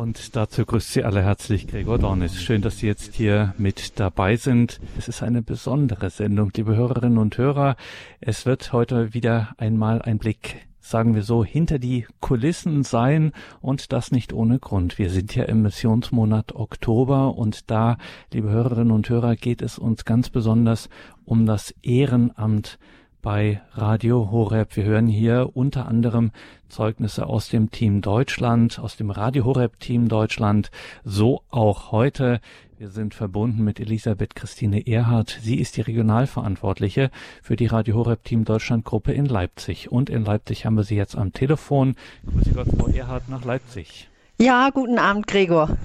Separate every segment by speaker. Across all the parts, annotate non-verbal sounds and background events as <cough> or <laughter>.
Speaker 1: Und dazu grüßt Sie alle herzlich Gregor Dornis. Schön, dass Sie jetzt hier mit dabei sind. Es ist eine besondere Sendung, liebe Hörerinnen und Hörer. Es wird heute wieder einmal ein Blick sagen wir so, hinter die Kulissen sein und das nicht ohne Grund. Wir sind ja im Missionsmonat Oktober und da, liebe Hörerinnen und Hörer, geht es uns ganz besonders um das Ehrenamt bei Radio Horeb. Wir hören hier unter anderem Zeugnisse aus dem Team Deutschland, aus dem Radio Horeb Team Deutschland, so auch heute. Wir sind verbunden mit Elisabeth Christine Erhardt. Sie ist die Regionalverantwortliche für die Radio Horeb Team Deutschland Gruppe in Leipzig. Und in Leipzig haben wir sie jetzt am Telefon. Grüße Gott, Frau Erhardt nach Leipzig.
Speaker 2: Ja, guten Abend, Gregor.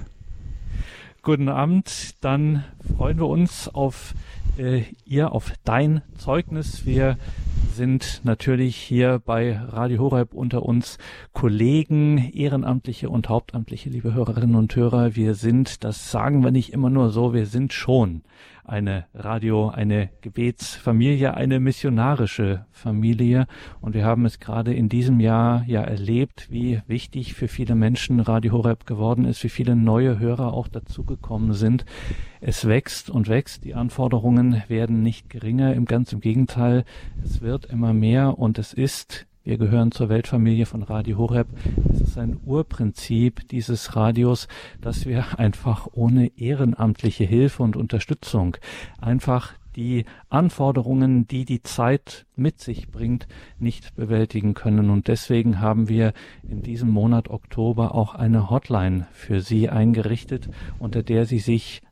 Speaker 1: Guten Abend. Dann freuen wir uns auf äh, ihr auf dein Zeugnis. Wir sind natürlich hier bei Radio Horeb unter uns Kollegen, Ehrenamtliche und Hauptamtliche, liebe Hörerinnen und Hörer. Wir sind, das sagen wir nicht immer nur so, wir sind schon eine Radio, eine Gebetsfamilie, eine missionarische Familie. Und wir haben es gerade in diesem Jahr ja erlebt, wie wichtig für viele Menschen Radio Horeb geworden ist, wie viele neue Hörer auch dazugekommen sind. Es wächst und wächst. Die Anforderungen werden nicht geringer. Im ganz im Gegenteil. Es wird immer mehr und es ist wir gehören zur Weltfamilie von Radio Horeb. Es ist ein Urprinzip dieses Radios, dass wir <laughs> einfach ohne ehrenamtliche Hilfe und Unterstützung einfach die Anforderungen, die die Zeit mit sich bringt, nicht bewältigen können. Und deswegen haben wir in diesem Monat Oktober auch eine Hotline für Sie eingerichtet, unter der Sie sich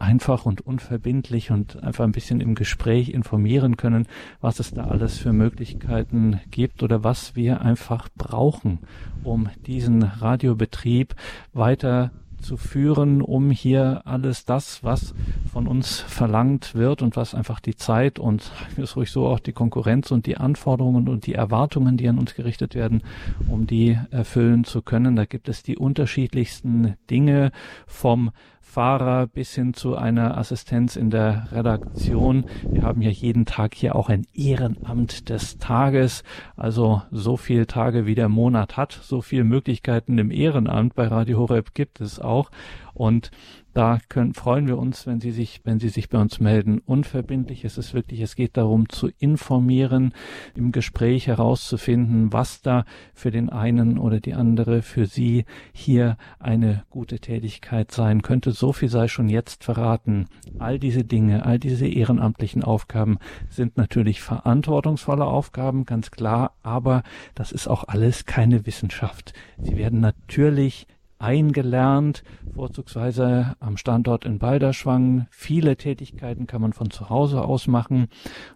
Speaker 1: einfach und unverbindlich und einfach ein bisschen im Gespräch informieren können, was es da alles für Möglichkeiten gibt oder was wir einfach brauchen, um diesen Radiobetrieb weiter zu führen, um hier alles das, was von uns verlangt wird und was einfach die Zeit und ist ruhig so auch die Konkurrenz und die Anforderungen und die Erwartungen, die an uns gerichtet werden, um die erfüllen zu können. Da gibt es die unterschiedlichsten Dinge vom Fahrer bis hin zu einer Assistenz in der Redaktion. Wir haben ja jeden Tag hier auch ein Ehrenamt des Tages. Also so viel Tage wie der Monat hat, so viele Möglichkeiten im Ehrenamt bei Radio Horeb gibt es auch. Und da können, freuen wir uns, wenn Sie sich, wenn Sie sich bei uns melden. Unverbindlich ist es wirklich, es geht darum zu informieren, im Gespräch herauszufinden, was da für den einen oder die andere für Sie hier eine gute Tätigkeit sein könnte. So viel sei schon jetzt verraten. All diese Dinge, all diese ehrenamtlichen Aufgaben sind natürlich verantwortungsvolle Aufgaben, ganz klar, aber das ist auch alles keine Wissenschaft. Sie werden natürlich eingelernt, vorzugsweise am Standort in Balderschwang. Viele Tätigkeiten kann man von zu Hause aus machen.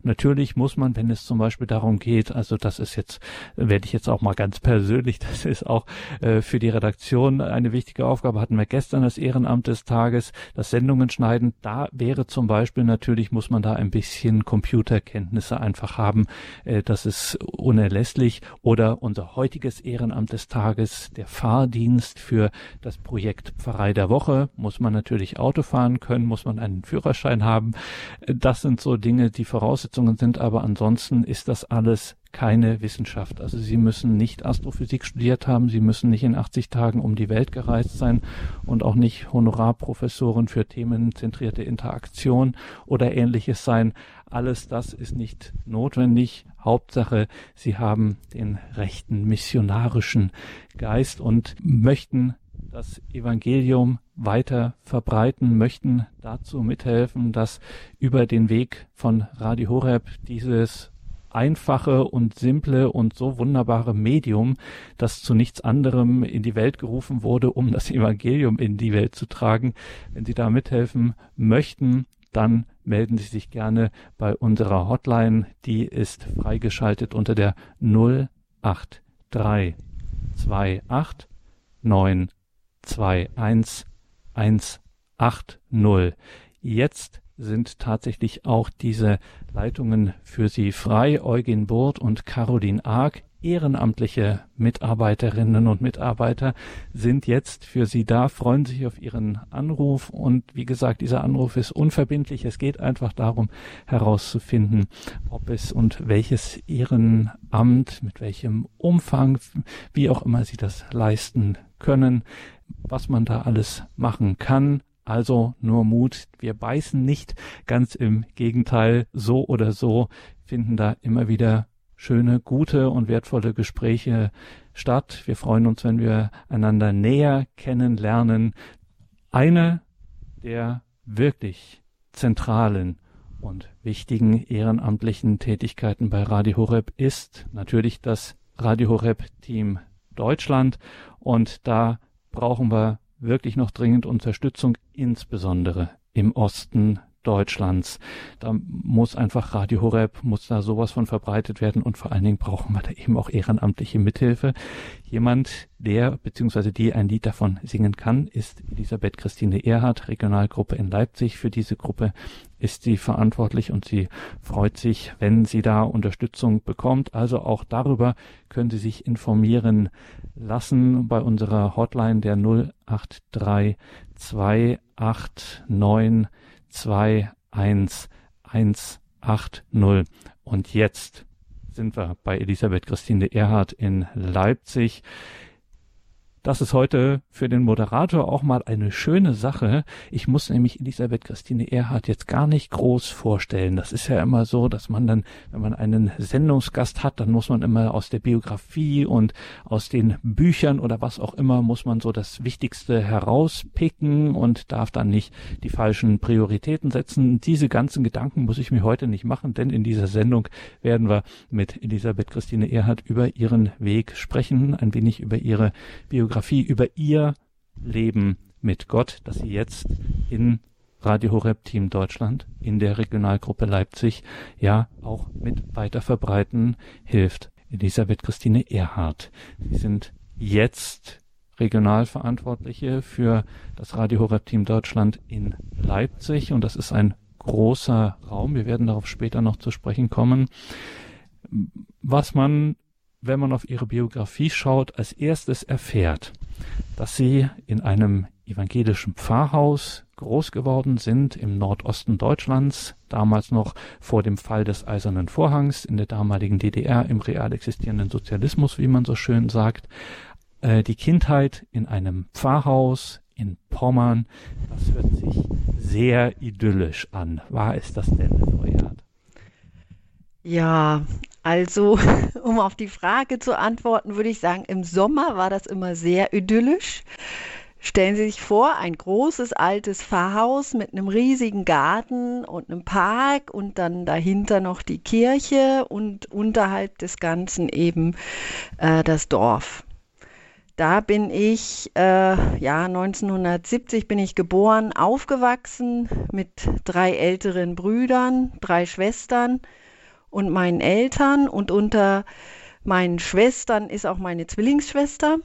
Speaker 1: Natürlich muss man, wenn es zum Beispiel darum geht, also das ist jetzt, werde ich jetzt auch mal ganz persönlich, <laughs> das ist auch äh, für die Redaktion eine wichtige Aufgabe, hatten wir gestern das Ehrenamt des Tages, das Sendungen schneiden. Da wäre zum Beispiel natürlich, muss man da ein bisschen Computerkenntnisse einfach haben. Äh, das ist unerlässlich. Oder unser heutiges Ehrenamt des Tages, der Fahrdienst für das Projekt Pfarrei der Woche muss man natürlich Auto fahren können, muss man einen Führerschein haben. Das sind so Dinge, die Voraussetzungen sind, aber ansonsten ist das alles keine Wissenschaft. Also Sie müssen nicht Astrophysik studiert haben, Sie müssen nicht in 80 Tagen um die Welt gereist sein und auch nicht Honorarprofessoren für themenzentrierte Interaktion oder ähnliches sein. Alles das ist nicht notwendig. Hauptsache, Sie haben den rechten missionarischen Geist und möchten das Evangelium weiter verbreiten, möchten dazu mithelfen, dass über den Weg von Radio Horeb dieses einfache und simple und so wunderbare Medium, das zu nichts anderem in die Welt gerufen wurde, um das Evangelium in die Welt zu tragen. Wenn Sie da mithelfen möchten, dann melden Sie sich gerne bei unserer Hotline. Die ist freigeschaltet unter der 08328 9 21180. Jetzt sind tatsächlich auch diese Leitungen für Sie frei. Eugen Burt und Caroline Arg ehrenamtliche Mitarbeiterinnen und Mitarbeiter sind jetzt für Sie da, freuen sich auf Ihren Anruf und wie gesagt, dieser Anruf ist unverbindlich. Es geht einfach darum herauszufinden, ob es und welches Ehrenamt, mit welchem Umfang, wie auch immer Sie das leisten können. Was man da alles machen kann. Also nur Mut. Wir beißen nicht. Ganz im Gegenteil. So oder so finden da immer wieder schöne, gute und wertvolle Gespräche statt. Wir freuen uns, wenn wir einander näher kennenlernen. Eine der wirklich zentralen und wichtigen ehrenamtlichen Tätigkeiten bei Radio Horeb ist natürlich das Radio Horeb Team Deutschland und da brauchen wir wirklich noch dringend Unterstützung, insbesondere im Osten Deutschlands. Da muss einfach Radio Horeb, muss da sowas von verbreitet werden und vor allen Dingen brauchen wir da eben auch ehrenamtliche Mithilfe. Jemand, der bzw. die ein Lied davon singen kann, ist Elisabeth Christine Erhardt, Regionalgruppe in Leipzig. Für diese Gruppe ist sie verantwortlich und sie freut sich, wenn sie da Unterstützung bekommt. Also auch darüber können Sie sich informieren lassen bei unserer Hotline der 083 289 21180. Und jetzt sind wir bei Elisabeth Christine Erhardt in Leipzig. Das ist heute für den Moderator auch mal eine schöne Sache. Ich muss nämlich Elisabeth Christine Erhardt jetzt gar nicht groß vorstellen. Das ist ja immer so, dass man dann, wenn man einen Sendungsgast hat, dann muss man immer aus der Biografie und aus den Büchern oder was auch immer, muss man so das Wichtigste herauspicken und darf dann nicht die falschen Prioritäten setzen. Diese ganzen Gedanken muss ich mir heute nicht machen, denn in dieser Sendung werden wir mit Elisabeth Christine Erhardt über ihren Weg sprechen, ein wenig über ihre Biografie Biografie über ihr Leben mit Gott, das sie jetzt in Radio Horeb Team Deutschland in der Regionalgruppe Leipzig ja auch mit weiter verbreiten hilft. Elisabeth Christine Erhardt. Sie sind jetzt Regionalverantwortliche für das Radio Horeb Team Deutschland in Leipzig und das ist ein großer Raum. Wir werden darauf später noch zu sprechen kommen. Was man wenn man auf ihre Biografie schaut, als erstes erfährt, dass sie in einem evangelischen Pfarrhaus groß geworden sind im Nordosten Deutschlands, damals noch vor dem Fall des Eisernen Vorhangs in der damaligen DDR im real existierenden Sozialismus, wie man so schön sagt. Äh, die Kindheit in einem Pfarrhaus in Pommern, das hört sich sehr idyllisch an. War es das denn, Erhard?
Speaker 2: Ja, also, <laughs> um auf die Frage zu antworten, würde ich sagen, im Sommer war das immer sehr idyllisch. Stellen Sie sich vor, ein großes altes Pfarrhaus mit einem riesigen Garten und einem Park und dann dahinter noch die Kirche und unterhalb des Ganzen eben äh, das Dorf. Da bin ich, äh, ja, 1970 bin ich geboren, aufgewachsen mit drei älteren Brüdern, drei Schwestern und meinen Eltern und unter meinen Schwestern ist auch meine Zwillingsschwester.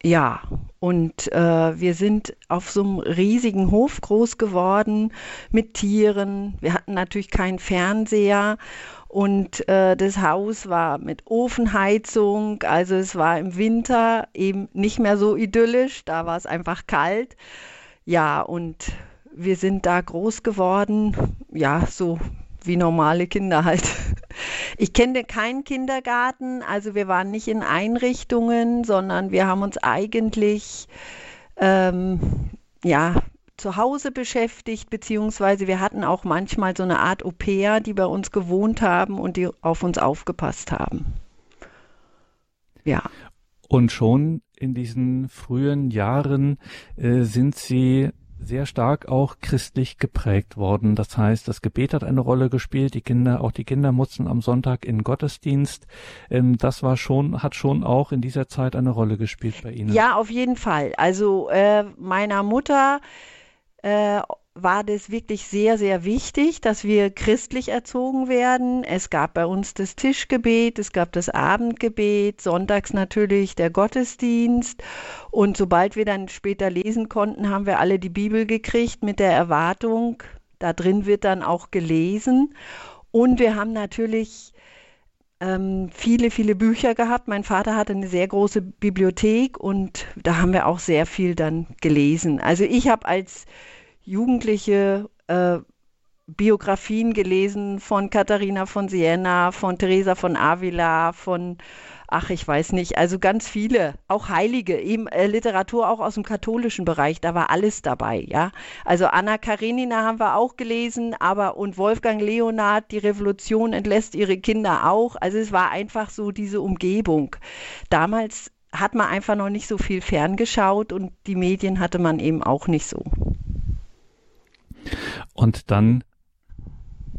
Speaker 2: Ja, und äh, wir sind auf so einem riesigen Hof groß geworden mit Tieren. Wir hatten natürlich keinen Fernseher und äh, das Haus war mit Ofenheizung. Also es war im Winter eben nicht mehr so idyllisch, da war es einfach kalt. Ja, und wir sind da groß geworden, ja, so wie normale Kinder halt. <laughs> Ich kenne keinen Kindergarten, also wir waren nicht in Einrichtungen, sondern wir haben uns eigentlich ähm, ja zu Hause beschäftigt, beziehungsweise wir hatten auch manchmal so eine Art Au-pair, die bei uns gewohnt haben und die auf uns aufgepasst haben.
Speaker 1: Ja. Und schon in diesen frühen Jahren äh, sind Sie sehr stark auch christlich geprägt worden. Das heißt, das Gebet hat eine Rolle gespielt. Die Kinder, auch die Kinder mussten am Sonntag in Gottesdienst. Ähm, das war schon, hat schon auch in dieser Zeit eine Rolle gespielt bei Ihnen.
Speaker 2: Ja, auf jeden Fall. Also äh, meiner Mutter äh, war das wirklich sehr, sehr wichtig, dass wir christlich erzogen werden. Es gab bei uns das Tischgebet, es gab das Abendgebet, sonntags natürlich der Gottesdienst. Und sobald wir dann später lesen konnten, haben wir alle die Bibel gekriegt mit der Erwartung, da drin wird dann auch gelesen. Und wir haben natürlich ähm, viele, viele Bücher gehabt. Mein Vater hatte eine sehr große Bibliothek und da haben wir auch sehr viel dann gelesen. Also ich habe als Jugendliche äh, Biografien gelesen von Katharina von Siena, von Teresa von Avila, von ach, ich weiß nicht, also ganz viele, auch Heilige, eben äh, Literatur auch aus dem katholischen Bereich, da war alles dabei, ja. Also Anna Karenina haben wir auch gelesen, aber und Wolfgang Leonard, die Revolution entlässt ihre Kinder auch. Also es war einfach so diese Umgebung. Damals hat man einfach noch nicht so viel ferngeschaut und die Medien hatte man eben auch nicht so.
Speaker 1: Und dann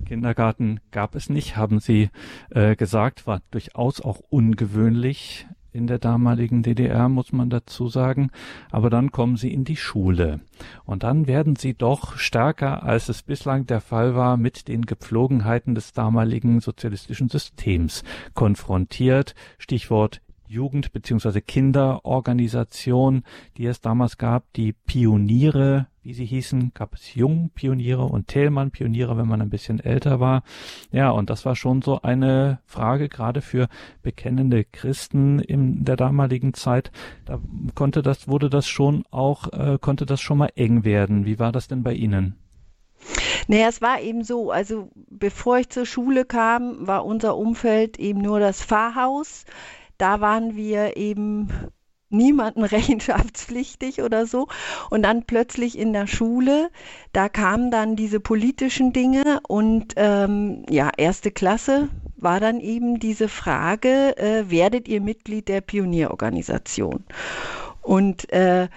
Speaker 1: Kindergarten gab es nicht, haben Sie äh, gesagt, war durchaus auch ungewöhnlich in der damaligen DDR, muss man dazu sagen. Aber dann kommen Sie in die Schule. Und dann werden Sie doch stärker, als es bislang der Fall war, mit den Gepflogenheiten des damaligen sozialistischen Systems konfrontiert. Stichwort Jugend- bzw. Kinderorganisation, die es damals gab, die Pioniere, wie sie hießen, gab es Jungpioniere und Thälmann-Pioniere, wenn man ein bisschen älter war. Ja, und das war schon so eine Frage, gerade für bekennende Christen in der damaligen Zeit. Da konnte das, wurde das schon auch, äh, konnte das schon mal eng werden. Wie war das denn bei Ihnen?
Speaker 2: Naja, es war eben so, also bevor ich zur Schule kam, war unser Umfeld eben nur das Pfarrhaus da waren wir eben niemanden <laughs> rechenschaftspflichtig oder so. Und dann plötzlich in der Schule, da kamen dann diese politischen Dinge und ähm, ja, erste Klasse war dann eben diese Frage, äh, werdet ihr Mitglied der Pionierorganisation? Und äh,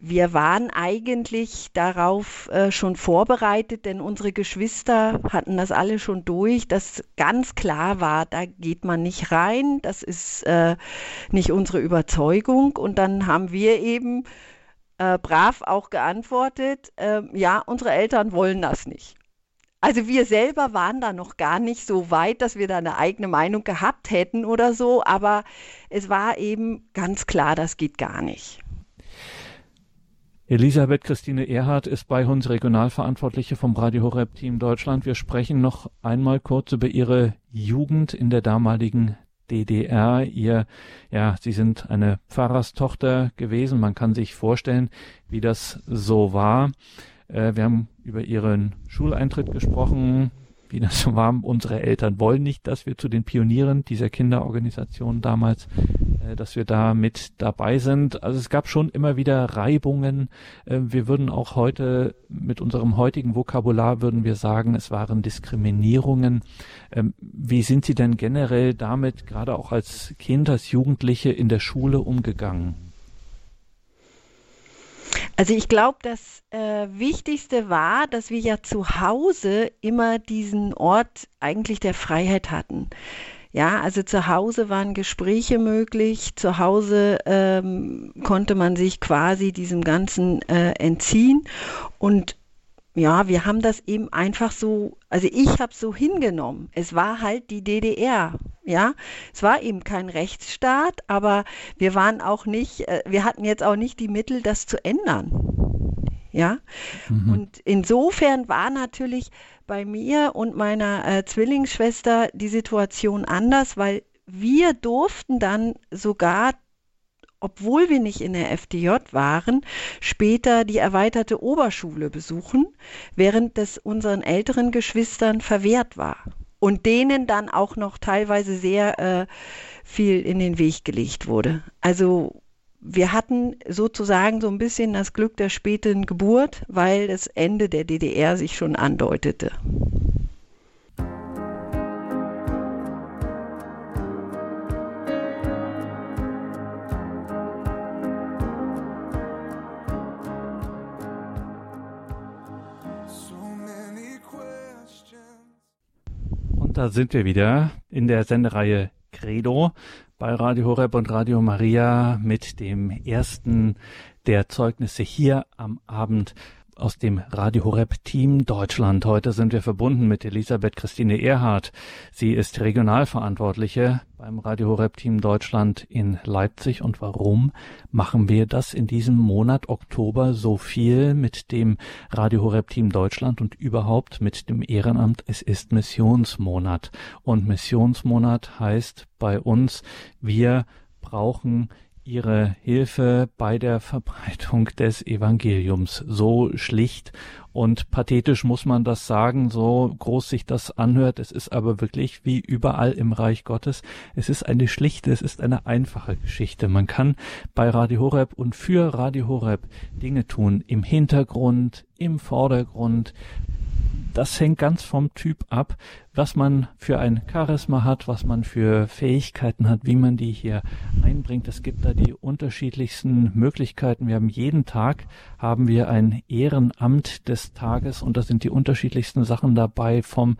Speaker 2: wir waren eigentlich darauf äh, schon vorbereitet, denn unsere Geschwister hatten das alle schon durch, dass ganz klar war, da geht man nicht rein, das ist äh, nicht unsere Überzeugung. Und dann haben wir eben äh, brav auch geantwortet, ähm, ja, unsere Eltern wollen das nicht. Also wir selber waren da noch gar nicht so weit, dass wir da eine eigene Meinung gehabt hätten oder so, aber es war eben ganz klar, das geht gar nicht.
Speaker 1: Elisabeth Christine Erhardt ist bei uns Regionalverantwortliche vom Radio Horeb Team Deutschland. Wir sprechen noch einmal kurz über Ihre Jugend in der damaligen DDR. Ihr, ja, Sie sind eine Pfarrerstochter gewesen. Man kann sich vorstellen, wie das so war. Äh, wir haben über Ihren Schuleintritt gesprochen, wie das so war. Unsere Eltern wollen nicht, dass wir zu den Pionieren dieser Kinderorganisation damals äh, dass wir da mit dabei sind. Also es gab schon immer wieder Reibungen. Äh, wir würden auch heute mit unserem heutigen Vokabular würden wir sagen, es waren Diskriminierungen. Ähm, wie sind Sie denn generell damit, gerade auch als Kind, als Jugendliche in der Schule umgegangen?
Speaker 2: Also ich glaube, das äh, Wichtigste war, dass wir ja zu Hause immer diesen Ort eigentlich der Freiheit hatten. Ja, also zu Hause waren Gespräche möglich, zu Hause ähm, konnte man sich quasi diesem Ganzen äh, entziehen und ja, wir haben das eben einfach so, also ich habe so hingenommen. Es war halt die DDR, ja. Es war eben kein Rechtsstaat, aber wir waren auch nicht, äh, wir hatten jetzt auch nicht die Mittel, das zu ändern. Ja. Mhm. Und insofern war natürlich bei mir und meiner äh, Zwillingsschwester die Situation anders, weil wir durften dann sogar obwohl wir nicht in der FDJ waren, später die erweiterte Oberschule besuchen, während das unseren älteren Geschwistern verwehrt war und denen dann auch noch teilweise sehr äh, viel in den Weg gelegt wurde. Also wir hatten sozusagen so ein bisschen das Glück der späten Geburt, weil das Ende der DDR sich schon andeutete.
Speaker 1: Da sind wir wieder in der Sendereihe Credo bei Radio Horeb und Radio Maria mit dem ersten der Zeugnisse hier am Abend aus dem Radio Horeb Team Deutschland. Heute sind wir verbunden mit Elisabeth Christine Erhardt. Sie ist Regionalverantwortliche beim Radio Horeb Team Deutschland in Leipzig. Und warum machen wir das in diesem Monat Oktober so viel mit dem Radio Horeb Team Deutschland und überhaupt mit dem Ehrenamt? Es ist Missionsmonat. Und Missionsmonat heißt bei uns, wir brauchen ihre Hilfe bei der Verbreitung des Evangeliums. So schlicht und pathetisch muss man das sagen, so groß sich das anhört. Es ist aber wirklich wie überall im Reich Gottes. Es ist eine schlichte, es ist eine einfache Geschichte. Man kann bei Radio Horeb und für Radio Horeb Dinge tun im Hintergrund, im Vordergrund, das hängt ganz vom Typ ab, was man für ein Charisma hat, was man für Fähigkeiten hat, wie man die hier einbringt. Es gibt da die unterschiedlichsten Möglichkeiten. Wir haben jeden Tag haben wir ein Ehrenamt des Tages und da sind die unterschiedlichsten Sachen dabei vom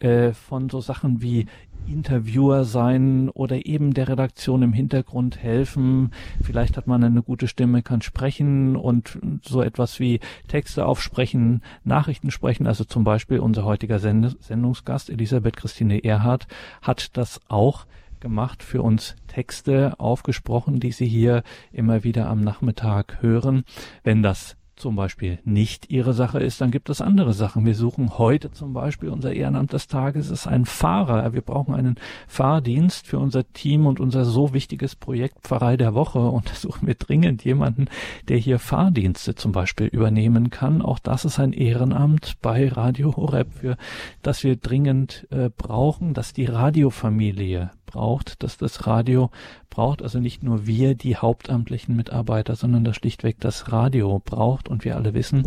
Speaker 1: äh, von so Sachen wie Interviewer sein oder eben der Redaktion im Hintergrund helfen. Vielleicht hat man eine gute Stimme, kann sprechen und so etwas wie Texte aufsprechen, Nachrichten sprechen. Also zum Beispiel unser heutiger Send Sendungsgast Elisabeth Christine Erhardt hat das auch gemacht, für uns Texte aufgesprochen, die Sie hier immer wieder am Nachmittag hören. Wenn das zum Beispiel nicht ihre Sache ist, dann gibt es andere Sachen. Wir suchen heute zum Beispiel unser Ehrenamt des Tages ist ein Fahrer. Wir brauchen einen Fahrdienst für unser Team und unser so wichtiges Projekt Pfarrei der Woche und da suchen wir dringend jemanden, der hier Fahrdienste zum Beispiel übernehmen kann. Auch das ist ein Ehrenamt bei Radio Horeb, für das wir dringend äh, brauchen, dass die Radiofamilie braucht, dass das Radio braucht, also nicht nur wir, die hauptamtlichen Mitarbeiter, sondern das schlichtweg das Radio braucht und wir alle wissen,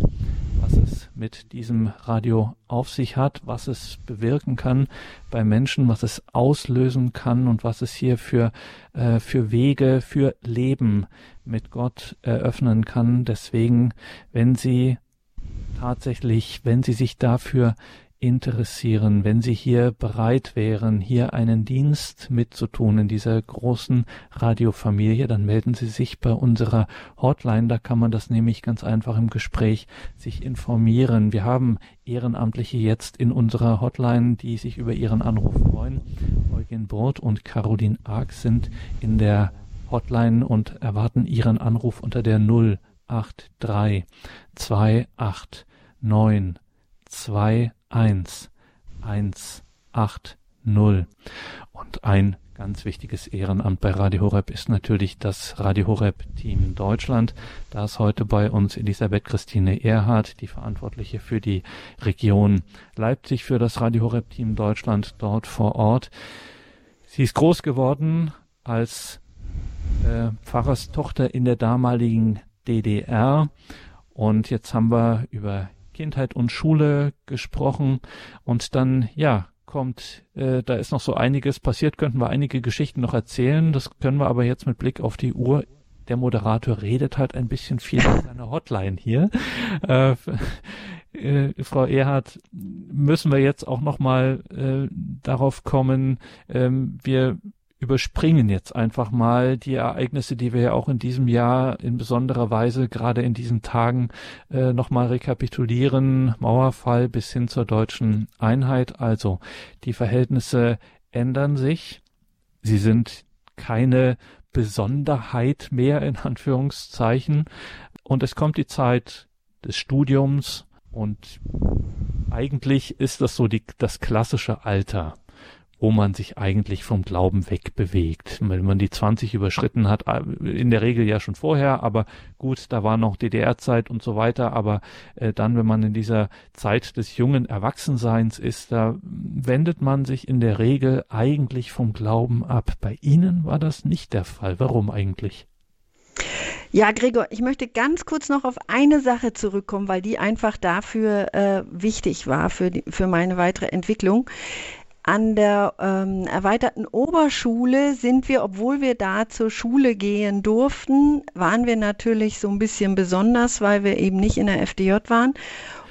Speaker 1: was es mit diesem Radio auf sich hat, was es bewirken kann bei Menschen, was es auslösen kann und was es hier für, äh, für Wege, für Leben mit Gott eröffnen kann. Deswegen, wenn Sie tatsächlich, wenn Sie sich dafür interessieren, wenn Sie hier bereit wären, hier einen Dienst mitzutun in dieser großen Radiofamilie, dann melden Sie sich bei unserer Hotline. Da kann man das nämlich ganz einfach im Gespräch sich informieren. Wir haben Ehrenamtliche jetzt in unserer Hotline, die sich über Ihren Anruf freuen. Eugen Burt und Caroline Ark sind in der Hotline und erwarten Ihren Anruf unter der 083 28 9 2 eins eins acht null und ein ganz wichtiges Ehrenamt bei Radio Horeb ist natürlich das Radio Horeb Team Deutschland. Da ist heute bei uns Elisabeth Christine Erhardt, die Verantwortliche für die Region Leipzig für das Radio Horeb Team Deutschland dort vor Ort. Sie ist groß geworden als äh, Pfarrerstochter in der damaligen DDR und jetzt haben wir über Kindheit und Schule gesprochen. Und dann, ja, kommt, äh, da ist noch so einiges passiert, könnten wir einige Geschichten noch erzählen, das können wir aber jetzt mit Blick auf die Uhr. Der Moderator redet halt ein bisschen viel in seiner Hotline hier. Äh, äh, Frau Erhardt, müssen wir jetzt auch noch mal äh, darauf kommen, ähm, wir überspringen jetzt einfach mal die Ereignisse, die wir ja auch in diesem Jahr in besonderer Weise gerade in diesen Tagen äh, nochmal rekapitulieren. Mauerfall bis hin zur deutschen Einheit. Also die Verhältnisse ändern sich. Sie sind keine Besonderheit mehr in Anführungszeichen. Und es kommt die Zeit des Studiums und eigentlich ist das so die, das klassische Alter wo man sich eigentlich vom Glauben wegbewegt. Wenn man die 20 überschritten hat, äh, in der Regel ja schon vorher, aber gut, da war noch DDR-Zeit und so weiter, aber äh, dann, wenn man in dieser Zeit des jungen Erwachsenseins ist, da wendet man sich in der Regel eigentlich vom Glauben ab. Bei Ihnen war das nicht der Fall. Warum eigentlich?
Speaker 2: Ja, Gregor, ich möchte ganz kurz noch auf eine Sache zurückkommen, weil die einfach dafür äh, wichtig war, für, die, für meine weitere Entwicklung. An der ähm, erweiterten Oberschule sind wir, obwohl wir da zur Schule gehen durften, waren wir natürlich so ein bisschen besonders, weil wir eben nicht in der FDJ waren.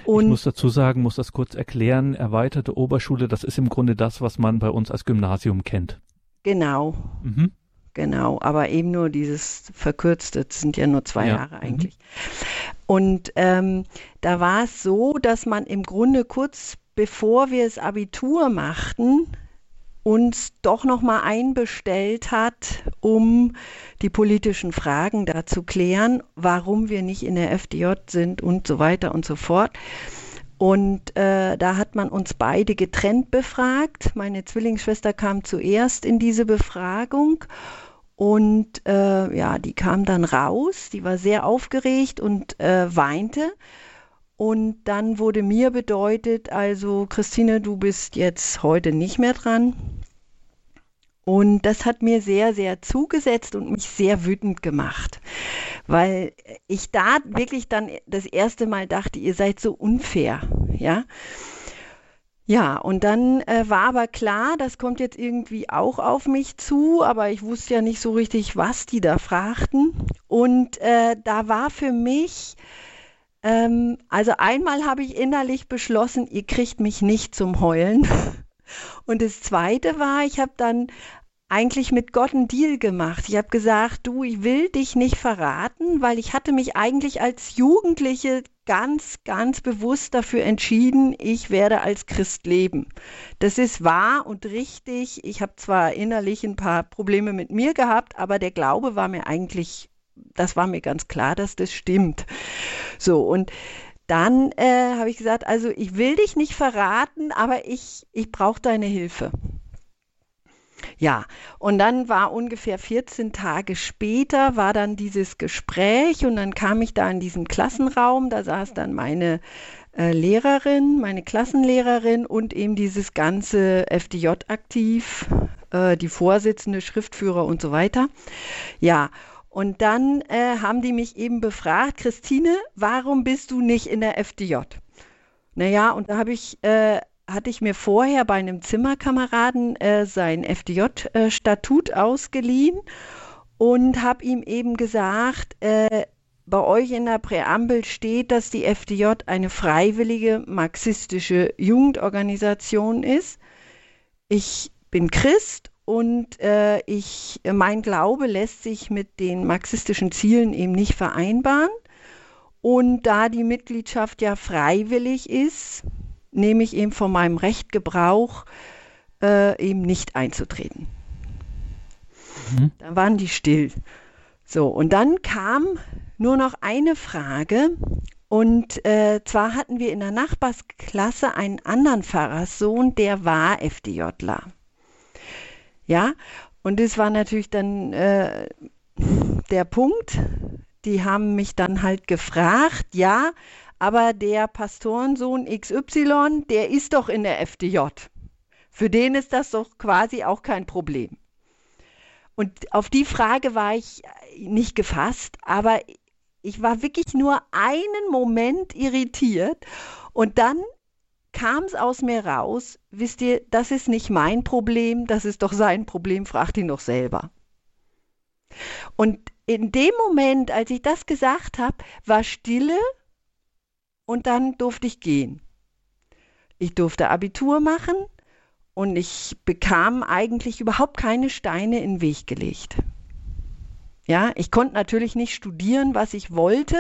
Speaker 1: Und ich muss dazu sagen, muss das kurz erklären. Erweiterte Oberschule, das ist im Grunde das, was man bei uns als Gymnasium kennt.
Speaker 2: Genau. Mhm. Genau, aber eben nur dieses verkürzte, das sind ja nur zwei ja. Jahre mhm. eigentlich. Mhm. Und ähm, da war es so, dass man im Grunde kurz bevor wir das Abitur machten, uns doch noch mal einbestellt hat, um die politischen Fragen da zu klären, warum wir nicht in der FDJ sind und so weiter und so fort. Und äh, da hat man uns beide getrennt befragt. Meine Zwillingsschwester kam zuerst in diese Befragung Und äh, ja, die kam dann raus, die war sehr aufgeregt und äh, weinte. Und dann wurde mir bedeutet, also Christine, du bist jetzt heute nicht mehr dran. Und das hat mir sehr, sehr zugesetzt und mich sehr wütend gemacht, weil ich da wirklich dann das erste Mal dachte, ihr seid so unfair, ja. Ja, und dann äh, war aber klar, das kommt jetzt irgendwie auch auf mich zu, aber ich wusste ja nicht so richtig, was die da fragten. Und äh, da war für mich, ähm, also einmal habe ich innerlich beschlossen, ihr kriegt mich nicht zum Heulen. <laughs> Und das Zweite war, ich habe dann eigentlich mit Gott einen Deal gemacht. Ich habe gesagt, du, ich will dich nicht verraten, weil ich hatte mich eigentlich als Jugendliche ganz, ganz bewusst dafür entschieden, ich werde als Christ leben. Das ist wahr und richtig. Ich habe zwar innerlich ein paar Probleme mit mir gehabt, aber der Glaube war mir eigentlich, das war mir ganz klar, dass das stimmt. So, und dann äh, habe ich gesagt, also ich will dich nicht verraten, aber ich, ich brauche deine Hilfe. Ja, und dann war ungefähr 14 Tage später, war dann dieses Gespräch und dann kam ich da in diesen Klassenraum, da saß dann meine äh, Lehrerin, meine Klassenlehrerin und eben dieses ganze FDJ aktiv, äh, die Vorsitzende, Schriftführer und so weiter. Ja, und dann äh, haben die mich eben befragt, Christine, warum bist du nicht in der FDJ? Naja, und da habe ich äh, hatte ich mir vorher bei einem Zimmerkameraden äh, sein FDJ-Statut ausgeliehen und habe ihm eben gesagt, äh, bei euch in der Präambel steht, dass die FDJ eine freiwillige marxistische Jugendorganisation ist. Ich bin Christ und äh, ich, mein Glaube lässt sich mit den marxistischen Zielen eben nicht vereinbaren. Und da die Mitgliedschaft ja freiwillig ist, nehme ich eben von meinem Recht Gebrauch, äh, eben nicht einzutreten. Mhm. Dann waren die still. So, und dann kam nur noch eine Frage. Und äh, zwar hatten wir in der Nachbarsklasse einen anderen Pfarrerssohn, der war FDJler. Ja, und das war natürlich dann äh, der Punkt. Die haben mich dann halt gefragt, ja, aber der Pastorensohn XY, der ist doch in der FDJ. Für den ist das doch quasi auch kein Problem. Und auf die Frage war ich nicht gefasst, aber ich war wirklich nur einen Moment irritiert und dann kam es aus mir raus, wisst ihr, das ist nicht mein Problem, das ist doch sein Problem, fragt ihn doch selber. Und in dem Moment, als ich das gesagt habe, war Stille und dann durfte ich gehen. Ich durfte Abitur machen und ich bekam eigentlich überhaupt keine Steine in den Weg gelegt. Ja, ich konnte natürlich nicht studieren, was ich wollte,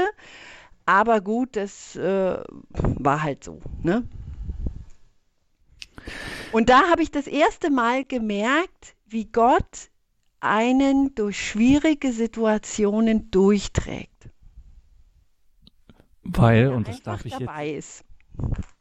Speaker 2: aber gut, das äh, war halt so. Ne? Und da habe ich das erste Mal gemerkt, wie Gott einen durch schwierige Situationen durchträgt.
Speaker 1: Weil, und das darf ich jetzt,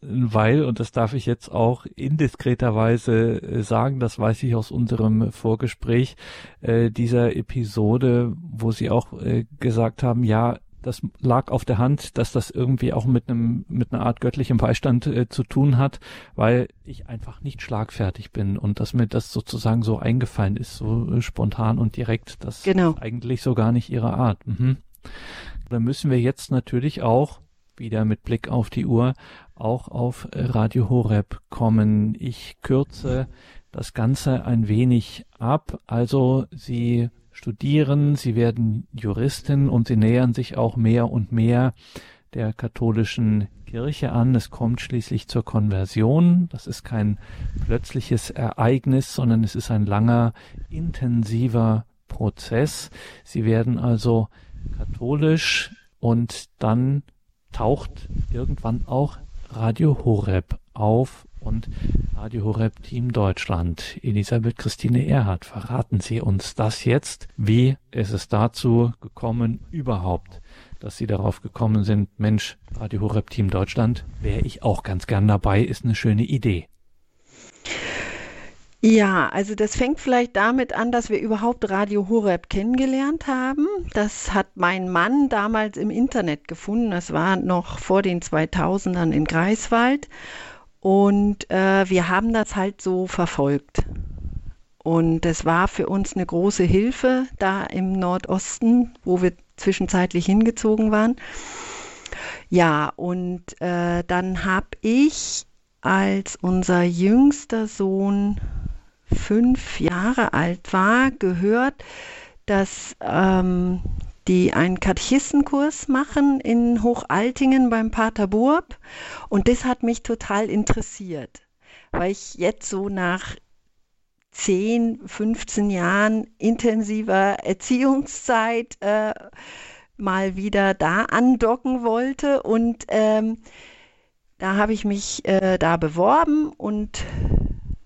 Speaker 1: weil, und das darf ich jetzt auch indiskreterweise äh, sagen, das weiß ich aus unserem Vorgespräch äh, dieser Episode, wo Sie auch äh, gesagt haben, ja, das lag auf der Hand, dass das irgendwie auch mit einem mit einer Art göttlichem Beistand äh, zu tun hat, weil ich einfach nicht schlagfertig bin und dass mir das sozusagen so eingefallen ist, so äh, spontan und direkt. Das genau. ist eigentlich so gar nicht Ihre Art. Mhm. Da müssen wir jetzt natürlich auch wieder mit Blick auf die Uhr auch auf Radio Horeb kommen. Ich kürze das Ganze ein wenig ab. Also Sie studieren, Sie werden Juristin und Sie nähern sich auch mehr und mehr der katholischen Kirche an. Es kommt schließlich zur Konversion. Das ist kein plötzliches Ereignis, sondern es ist ein langer, intensiver Prozess. Sie werden also katholisch und dann taucht irgendwann auch Radio Horeb auf und Radio Horeb Team Deutschland. Elisabeth Christine Erhardt, verraten Sie uns das jetzt? Wie ist es dazu gekommen überhaupt, dass Sie darauf gekommen sind, Mensch, Radio Horeb Team Deutschland, wäre ich auch ganz gern dabei, ist eine schöne Idee.
Speaker 2: Ja, also das fängt vielleicht damit an, dass wir überhaupt Radio Horeb kennengelernt haben. Das hat mein Mann damals im Internet gefunden. Das war noch vor den 2000ern in Greifswald. Und äh, wir haben das halt so verfolgt. Und das war für uns eine große Hilfe da im Nordosten, wo wir zwischenzeitlich hingezogen waren. Ja, und äh, dann habe ich, als unser jüngster Sohn fünf Jahre alt war, gehört, dass ähm, die einen Katechistenkurs machen in Hochaltingen beim Pater Burb. Und das hat mich total interessiert, weil ich jetzt so nach 10, 15 Jahren intensiver Erziehungszeit äh, mal wieder da andocken wollte. Und ähm, da habe ich mich äh, da beworben und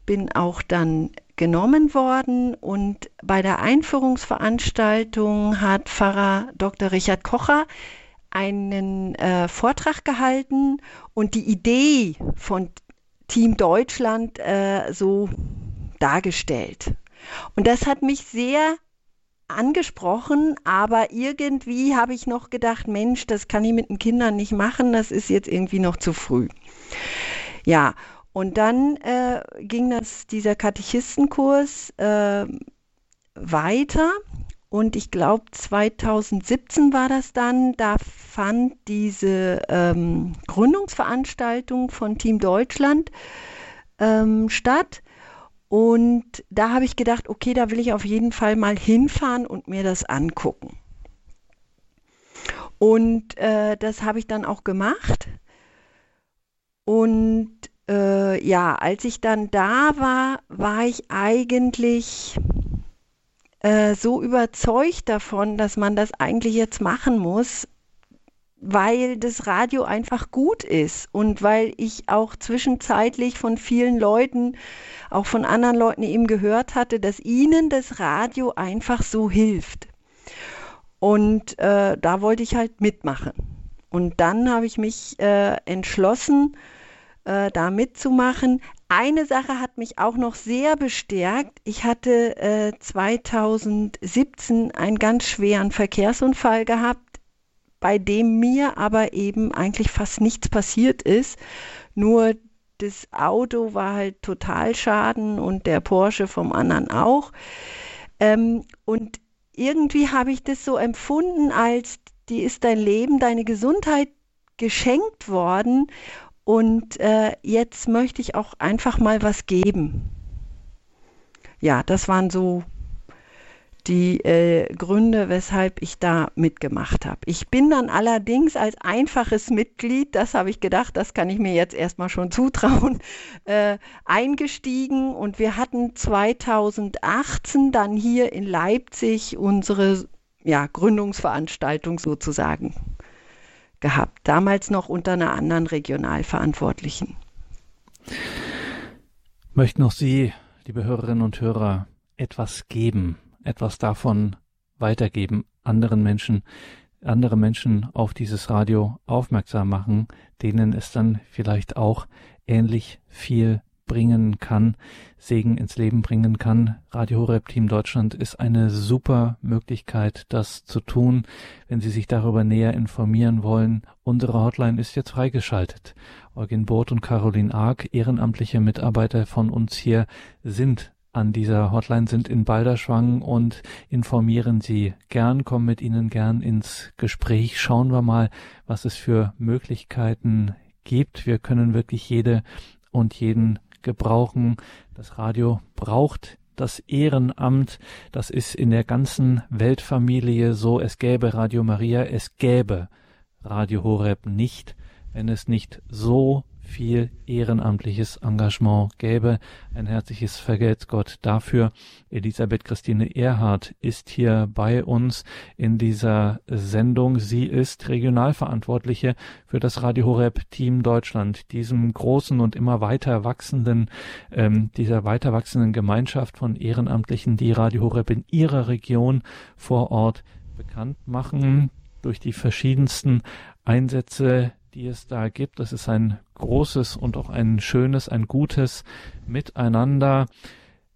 Speaker 2: bin auch dann genommen worden und bei der Einführungsveranstaltung hat Pfarrer Dr. Richard Kocher einen äh, Vortrag gehalten und die Idee von Team Deutschland äh, so dargestellt. Und das hat mich sehr angesprochen, aber irgendwie habe ich noch gedacht, Mensch, das kann ich mit den Kindern nicht machen, das ist jetzt irgendwie noch zu früh. Ja, und dann äh, ging das, dieser Katechistenkurs äh, weiter. Und ich glaube, 2017 war das dann, da fand diese ähm, Gründungsveranstaltung von Team Deutschland ähm, statt. Und da habe ich gedacht, okay, da will ich auf jeden Fall mal hinfahren und mir das angucken. Und äh, das habe ich dann auch gemacht. Und äh, ja, als ich dann da war, war ich eigentlich äh, so überzeugt davon, dass man das eigentlich jetzt machen muss, weil das Radio einfach gut ist und weil ich auch zwischenzeitlich von vielen Leuten, auch von anderen Leuten eben gehört hatte, dass ihnen das Radio einfach so hilft. Und äh, da wollte ich halt mitmachen. Und dann habe ich mich äh, entschlossen, äh, da mitzumachen. Eine Sache hat mich auch noch sehr bestärkt. Ich hatte äh, 2017 einen ganz schweren Verkehrsunfall gehabt, bei dem mir aber eben eigentlich fast nichts passiert ist. Nur das Auto war halt total schaden und der Porsche vom anderen auch. Ähm, und irgendwie habe ich das so empfunden, als die ist dein Leben, deine Gesundheit geschenkt worden und äh, jetzt möchte ich auch einfach mal was geben. Ja, das waren so die äh, Gründe, weshalb ich da mitgemacht habe. Ich bin dann allerdings als einfaches Mitglied, das habe ich gedacht, das kann ich mir jetzt erstmal schon <laughs> zutrauen, äh, eingestiegen und wir hatten 2018 dann hier in Leipzig unsere ja, Gründungsveranstaltung sozusagen gehabt, damals noch unter einer anderen Regionalverantwortlichen.
Speaker 1: Möchten auch Sie, liebe Hörerinnen und Hörer, etwas geben, etwas davon weitergeben, anderen Menschen, andere Menschen auf dieses Radio aufmerksam machen, denen es dann vielleicht auch ähnlich viel bringen kann, Segen ins Leben bringen kann. Radio Horeb Team Deutschland ist eine super Möglichkeit, das zu tun, wenn Sie sich darüber näher informieren wollen. Unsere Hotline ist jetzt freigeschaltet. Eugen Both und Caroline Ark, ehrenamtliche Mitarbeiter von uns hier, sind an dieser Hotline, sind in Balderschwang und informieren Sie gern, kommen mit Ihnen gern ins Gespräch. Schauen wir mal, was es für Möglichkeiten gibt. Wir können wirklich jede und jeden gebrauchen. Das Radio braucht das Ehrenamt. Das ist in der ganzen Weltfamilie so. Es gäbe Radio Maria, es gäbe Radio Horeb nicht, wenn es nicht so viel ehrenamtliches Engagement gäbe. Ein herzliches Vergelt Gott dafür. Elisabeth Christine Erhardt ist hier bei uns in dieser Sendung. Sie ist Regionalverantwortliche für das Radio Horeb Team Deutschland, diesem großen und immer weiter wachsenden, ähm, dieser weiter wachsenden Gemeinschaft von Ehrenamtlichen, die Radio Horeb in ihrer Region vor Ort bekannt machen durch die verschiedensten Einsätze, die es da gibt. Das ist ein großes und auch ein schönes, ein gutes Miteinander.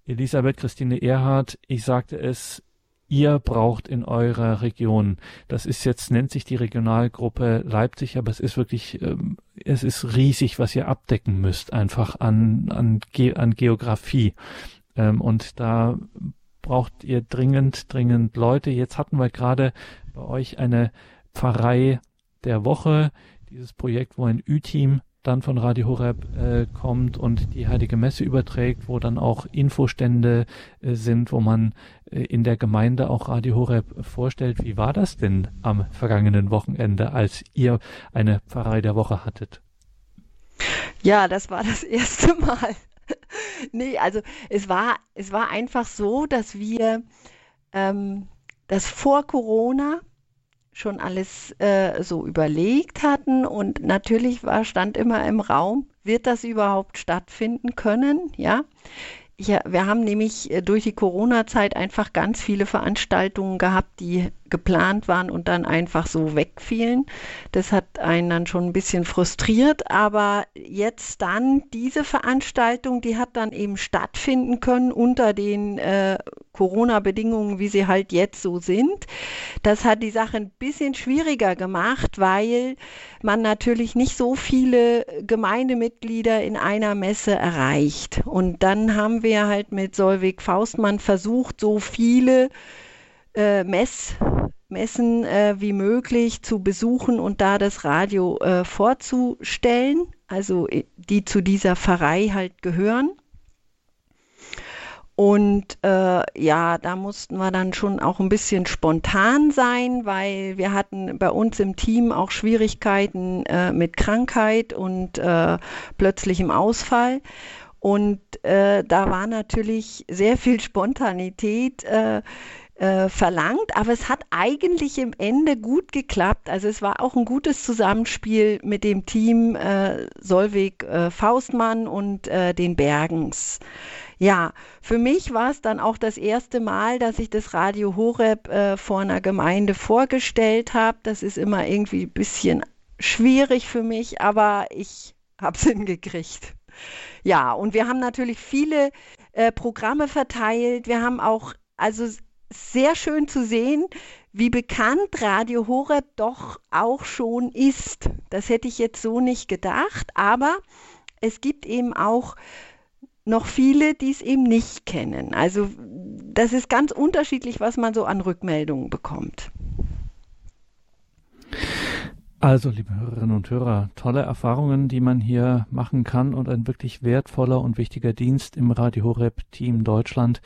Speaker 1: Elisabeth Christine Erhardt, ich sagte es, ihr braucht in eurer Region. Das ist jetzt, nennt sich die Regionalgruppe Leipzig, aber es ist wirklich, ähm, es ist riesig, was ihr abdecken müsst, einfach an, an, Ge an Geografie. Ähm, und da braucht ihr dringend, dringend Leute. Jetzt hatten wir gerade bei euch eine Pfarrei der Woche, dieses Projekt, wo ein Ü-Team dann von Radio Horeb äh, kommt und die Heilige Messe überträgt, wo dann auch Infostände äh, sind, wo man äh, in der Gemeinde auch Radio Horeb vorstellt. Wie war das denn am vergangenen Wochenende, als ihr eine Pfarrei der Woche hattet?
Speaker 2: Ja, das war das erste <laughs> Mal. nee, also es war, es war einfach so, dass wir ähm, das vor Corona schon alles äh, so überlegt hatten und natürlich war, stand immer im Raum, wird das überhaupt stattfinden können? Ja, ja, wir haben nämlich äh, durch die Corona-Zeit einfach ganz viele Veranstaltungen gehabt, die geplant waren und dann einfach so wegfielen. Das hat einen dann schon ein bisschen frustriert, aber jetzt dann diese Veranstaltung, die hat dann eben stattfinden können unter den äh, Corona-Bedingungen, wie sie halt jetzt so sind. Das hat die Sache ein bisschen schwieriger gemacht, weil man natürlich nicht so viele Gemeindemitglieder in einer Messe erreicht. Und dann haben wir halt mit Solvig Faustmann versucht, so viele äh, Mess Messen äh, wie möglich zu besuchen und da das Radio äh, vorzustellen, also äh, die zu dieser Pfarrei halt gehören. Und äh, ja, da mussten wir dann schon auch ein bisschen spontan sein, weil wir hatten bei uns im Team auch Schwierigkeiten äh, mit Krankheit und äh, plötzlichem Ausfall. Und äh, da war natürlich sehr viel Spontanität äh, verlangt, aber es hat eigentlich im Ende gut geklappt. Also es war auch ein gutes Zusammenspiel mit dem Team äh, Solvig äh, Faustmann und äh, den Bergens. Ja, für mich war es dann auch das erste Mal, dass ich das Radio Horeb äh, vor einer Gemeinde vorgestellt habe. Das ist immer irgendwie ein bisschen schwierig für mich, aber ich habe es <laughs> hingekriegt. Ja, und wir haben natürlich viele Programme verteilt. Wir haben auch also sehr schön zu sehen, wie bekannt Radio Horeb doch auch schon ist. Das hätte ich jetzt so nicht gedacht, aber es gibt eben auch noch viele, die es eben nicht kennen. Also das ist ganz unterschiedlich, was man so an Rückmeldungen bekommt.
Speaker 1: Also, liebe Hörerinnen und Hörer, tolle Erfahrungen, die man hier machen kann und ein wirklich wertvoller und wichtiger Dienst im Radio Horeb Team Deutschland,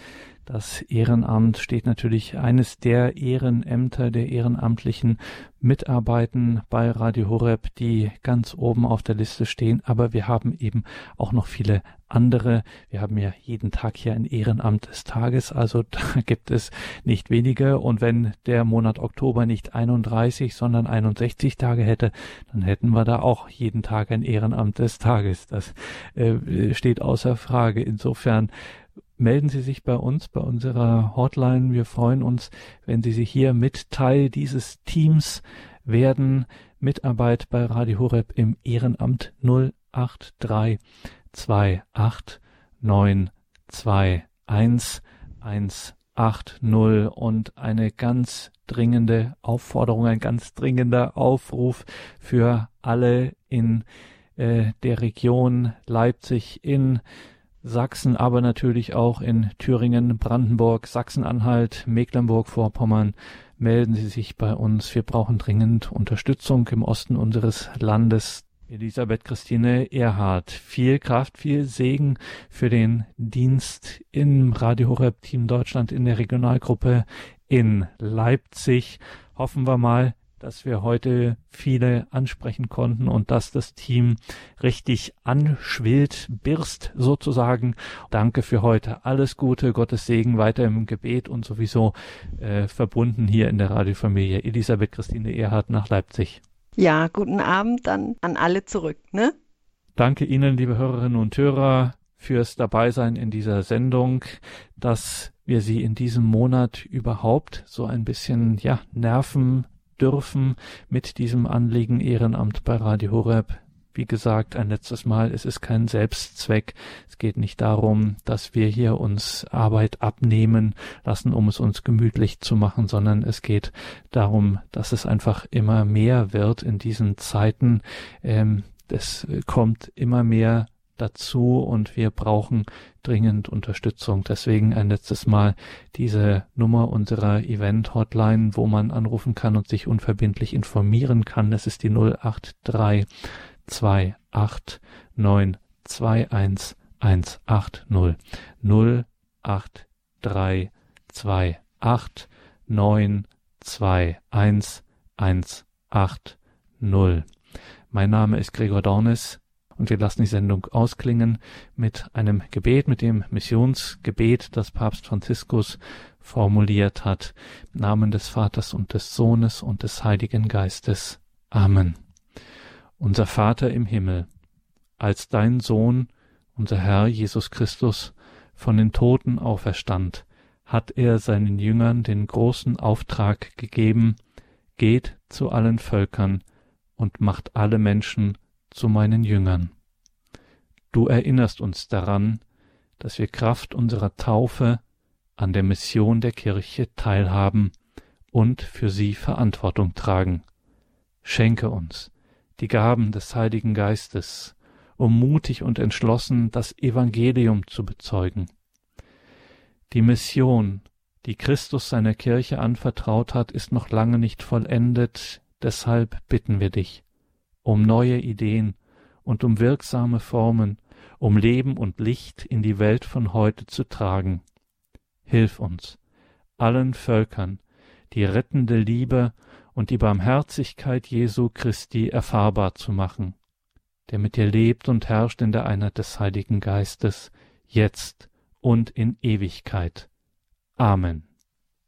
Speaker 1: das Ehrenamt steht natürlich eines der Ehrenämter der ehrenamtlichen Mitarbeiten bei Radio Horeb, die ganz oben auf der Liste stehen. Aber wir haben eben auch noch viele andere. Wir haben ja jeden Tag hier ein Ehrenamt des Tages, also <laughs> da gibt es nicht wenige. Und wenn der Monat Oktober nicht 31, sondern 61 Tage hätte, dann hätten wir da auch jeden Tag ein Ehrenamt des Tages. Das äh, steht außer Frage. Insofern melden Sie sich bei uns, bei unserer Hotline. Wir freuen uns, wenn Sie sich hier mit Teil dieses Teams werden. Mitarbeit bei Radio Horeb im Ehrenamt 083 28 921 180 und eine ganz dringende Aufforderung, ein ganz dringender Aufruf für alle in äh, der Region Leipzig in Sachsen, aber natürlich auch in Thüringen, Brandenburg, Sachsen-Anhalt, Mecklenburg-Vorpommern. Melden Sie sich bei uns. Wir brauchen dringend Unterstützung im Osten unseres Landes. Elisabeth Christine Erhard, viel Kraft, viel Segen für den Dienst im Radio Horeb Team Deutschland in der Regionalgruppe in Leipzig. Hoffen wir mal, dass wir heute viele ansprechen konnten und dass das Team richtig anschwillt, birst sozusagen. Danke für heute. Alles Gute, Gottes Segen weiter im Gebet und sowieso äh, verbunden hier in der Radiofamilie. Elisabeth Christine Erhardt nach Leipzig.
Speaker 2: Ja, guten Abend dann an alle zurück, ne?
Speaker 1: Danke Ihnen, liebe Hörerinnen und Hörer, fürs Dabeisein in dieser Sendung, dass wir Sie in diesem Monat überhaupt so ein bisschen, ja, nerven, dürfen mit diesem Anliegen Ehrenamt bei Radio Horeb. Wie gesagt, ein letztes Mal, es ist kein Selbstzweck. Es geht nicht darum, dass wir hier uns Arbeit abnehmen lassen, um es uns gemütlich zu machen, sondern es geht darum, dass es einfach immer mehr wird in diesen Zeiten. Ähm, es kommt immer mehr dazu und wir brauchen dringend Unterstützung. Deswegen ein letztes Mal diese Nummer unserer Event-Hotline, wo man anrufen kann und sich unverbindlich informieren kann. Das ist die 083 28 921 180 083 28 921 180. Mein Name ist Gregor Dornes und wir lassen die Sendung ausklingen mit einem Gebet, mit dem Missionsgebet, das Papst Franziskus formuliert hat. Im Namen des Vaters und des Sohnes und des Heiligen Geistes. Amen. Unser Vater im Himmel, als dein Sohn, unser Herr Jesus Christus, von den Toten auferstand, hat er seinen Jüngern den großen Auftrag gegeben, geht zu allen Völkern und macht alle Menschen zu meinen Jüngern. Du erinnerst uns daran, dass wir Kraft unserer Taufe an der Mission der Kirche teilhaben und für sie Verantwortung tragen. Schenke uns die Gaben des Heiligen Geistes, um mutig und entschlossen das Evangelium zu bezeugen. Die Mission, die Christus seiner Kirche anvertraut hat, ist noch lange nicht vollendet, deshalb bitten wir dich, um neue Ideen und um wirksame Formen, um Leben und Licht in die Welt von heute zu tragen. Hilf uns, allen Völkern die rettende Liebe und die Barmherzigkeit Jesu Christi erfahrbar zu machen, der mit dir lebt und herrscht in der Einheit des Heiligen Geistes, jetzt und in Ewigkeit. Amen.